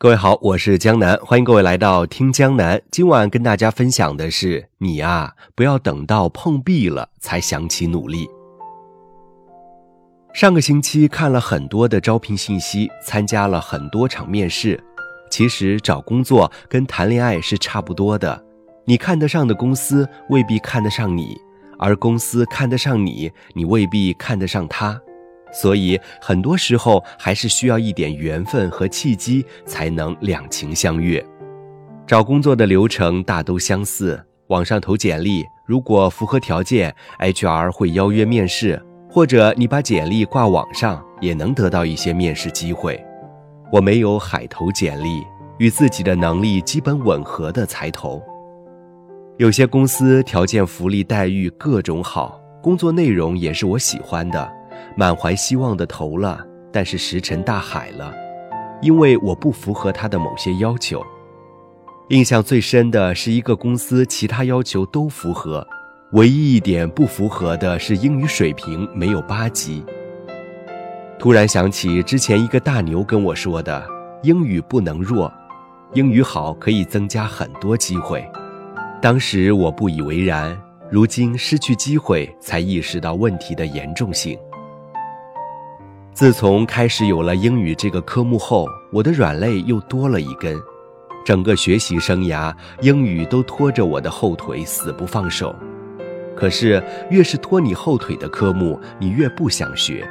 各位好，我是江南，欢迎各位来到听江南。今晚跟大家分享的是，你啊，不要等到碰壁了才想起努力。上个星期看了很多的招聘信息，参加了很多场面试。其实找工作跟谈恋爱是差不多的，你看得上的公司未必看得上你，而公司看得上你，你未必看得上他。所以，很多时候还是需要一点缘分和契机，才能两情相悦。找工作的流程大都相似，网上投简历，如果符合条件，HR 会邀约面试，或者你把简历挂网上，也能得到一些面试机会。我没有海投简历，与自己的能力基本吻合的才投。有些公司条件、福利、待遇各种好，工作内容也是我喜欢的。满怀希望的投了，但是石沉大海了，因为我不符合他的某些要求。印象最深的是一个公司，其他要求都符合，唯一一点不符合的是英语水平没有八级。突然想起之前一个大牛跟我说的：“英语不能弱，英语好可以增加很多机会。”当时我不以为然，如今失去机会才意识到问题的严重性。自从开始有了英语这个科目后，我的软肋又多了一根。整个学习生涯，英语都拖着我的后腿，死不放手。可是，越是拖你后腿的科目，你越不想学；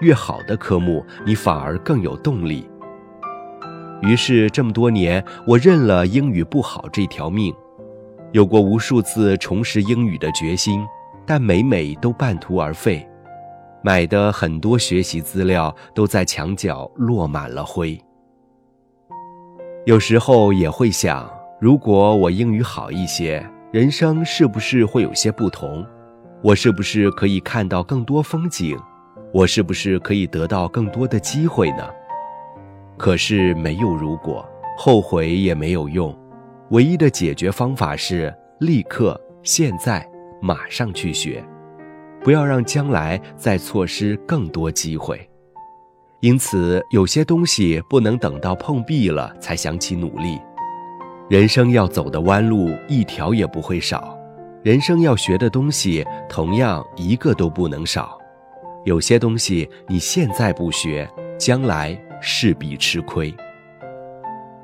越好的科目，你反而更有动力。于是，这么多年，我认了英语不好这条命，有过无数次重拾英语的决心，但每每都半途而废。买的很多学习资料都在墙角落满了灰。有时候也会想，如果我英语好一些，人生是不是会有些不同？我是不是可以看到更多风景？我是不是可以得到更多的机会呢？可是没有如果，后悔也没有用。唯一的解决方法是立刻、现在、马上去学。不要让将来再错失更多机会，因此有些东西不能等到碰壁了才想起努力。人生要走的弯路一条也不会少，人生要学的东西同样一个都不能少。有些东西你现在不学，将来势必吃亏。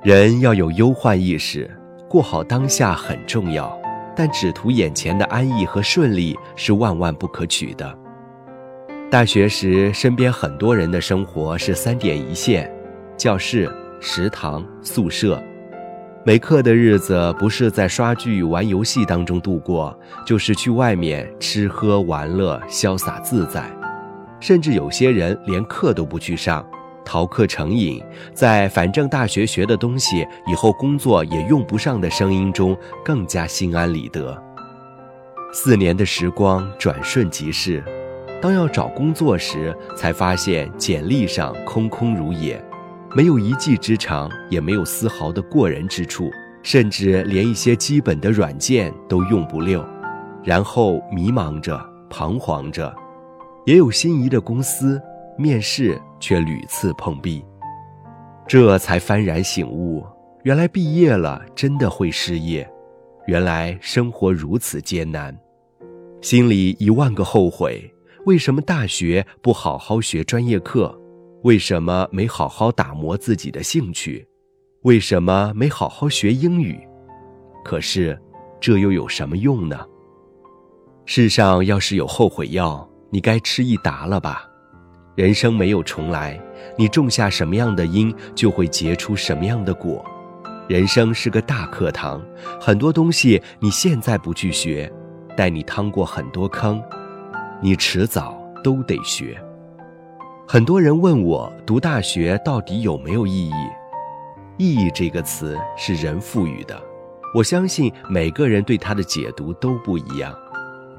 人要有忧患意识，过好当下很重要。但只图眼前的安逸和顺利是万万不可取的。大学时，身边很多人的生活是三点一线：教室、食堂、宿舍。没课的日子，不是在刷剧、玩游戏当中度过，就是去外面吃喝玩乐，潇洒自在。甚至有些人连课都不去上。逃课成瘾，在反正大学学的东西以后工作也用不上的声音中，更加心安理得。四年的时光转瞬即逝，当要找工作时，才发现简历上空空如也，没有一技之长，也没有丝毫的过人之处，甚至连一些基本的软件都用不溜。然后迷茫着，彷徨着，也有心仪的公司。面试却屡次碰壁，这才幡然醒悟：原来毕业了真的会失业，原来生活如此艰难，心里一万个后悔。为什么大学不好好学专业课？为什么没好好打磨自己的兴趣？为什么没好好学英语？可是，这又有什么用呢？世上要是有后悔药，你该吃一打了吧？人生没有重来，你种下什么样的因，就会结出什么样的果。人生是个大课堂，很多东西你现在不去学，待你趟过很多坑，你迟早都得学。很多人问我，读大学到底有没有意义？意义这个词是人赋予的，我相信每个人对它的解读都不一样。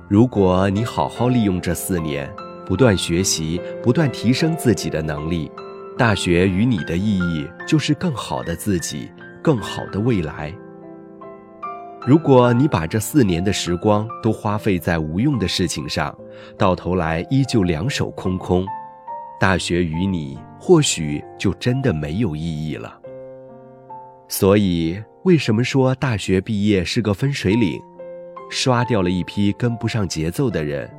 如果你好好利用这四年，不断学习，不断提升自己的能力。大学与你的意义就是更好的自己，更好的未来。如果你把这四年的时光都花费在无用的事情上，到头来依旧两手空空，大学与你或许就真的没有意义了。所以，为什么说大学毕业是个分水岭？刷掉了一批跟不上节奏的人，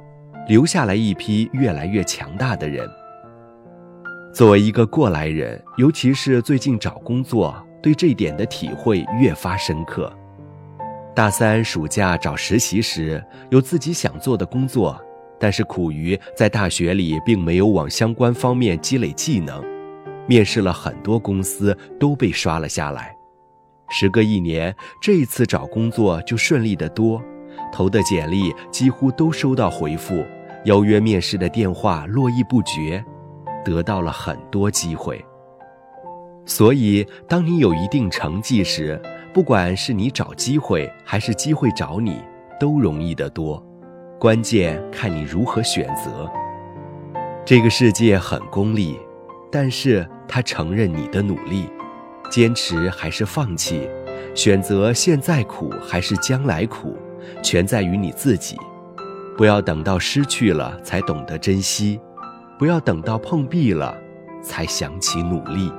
留下来一批越来越强大的人。作为一个过来人，尤其是最近找工作，对这一点的体会越发深刻。大三暑假找实习时，有自己想做的工作，但是苦于在大学里并没有往相关方面积累技能，面试了很多公司都被刷了下来。时隔一年，这一次找工作就顺利得多，投的简历几乎都收到回复，邀约面试的电话络绎不绝，得到了很多机会。所以，当你有一定成绩时，不管是你找机会还是机会找你，都容易得多。关键看你如何选择。这个世界很功利，但是他承认你的努力。坚持还是放弃，选择现在苦还是将来苦，全在于你自己。不要等到失去了才懂得珍惜，不要等到碰壁了才想起努力。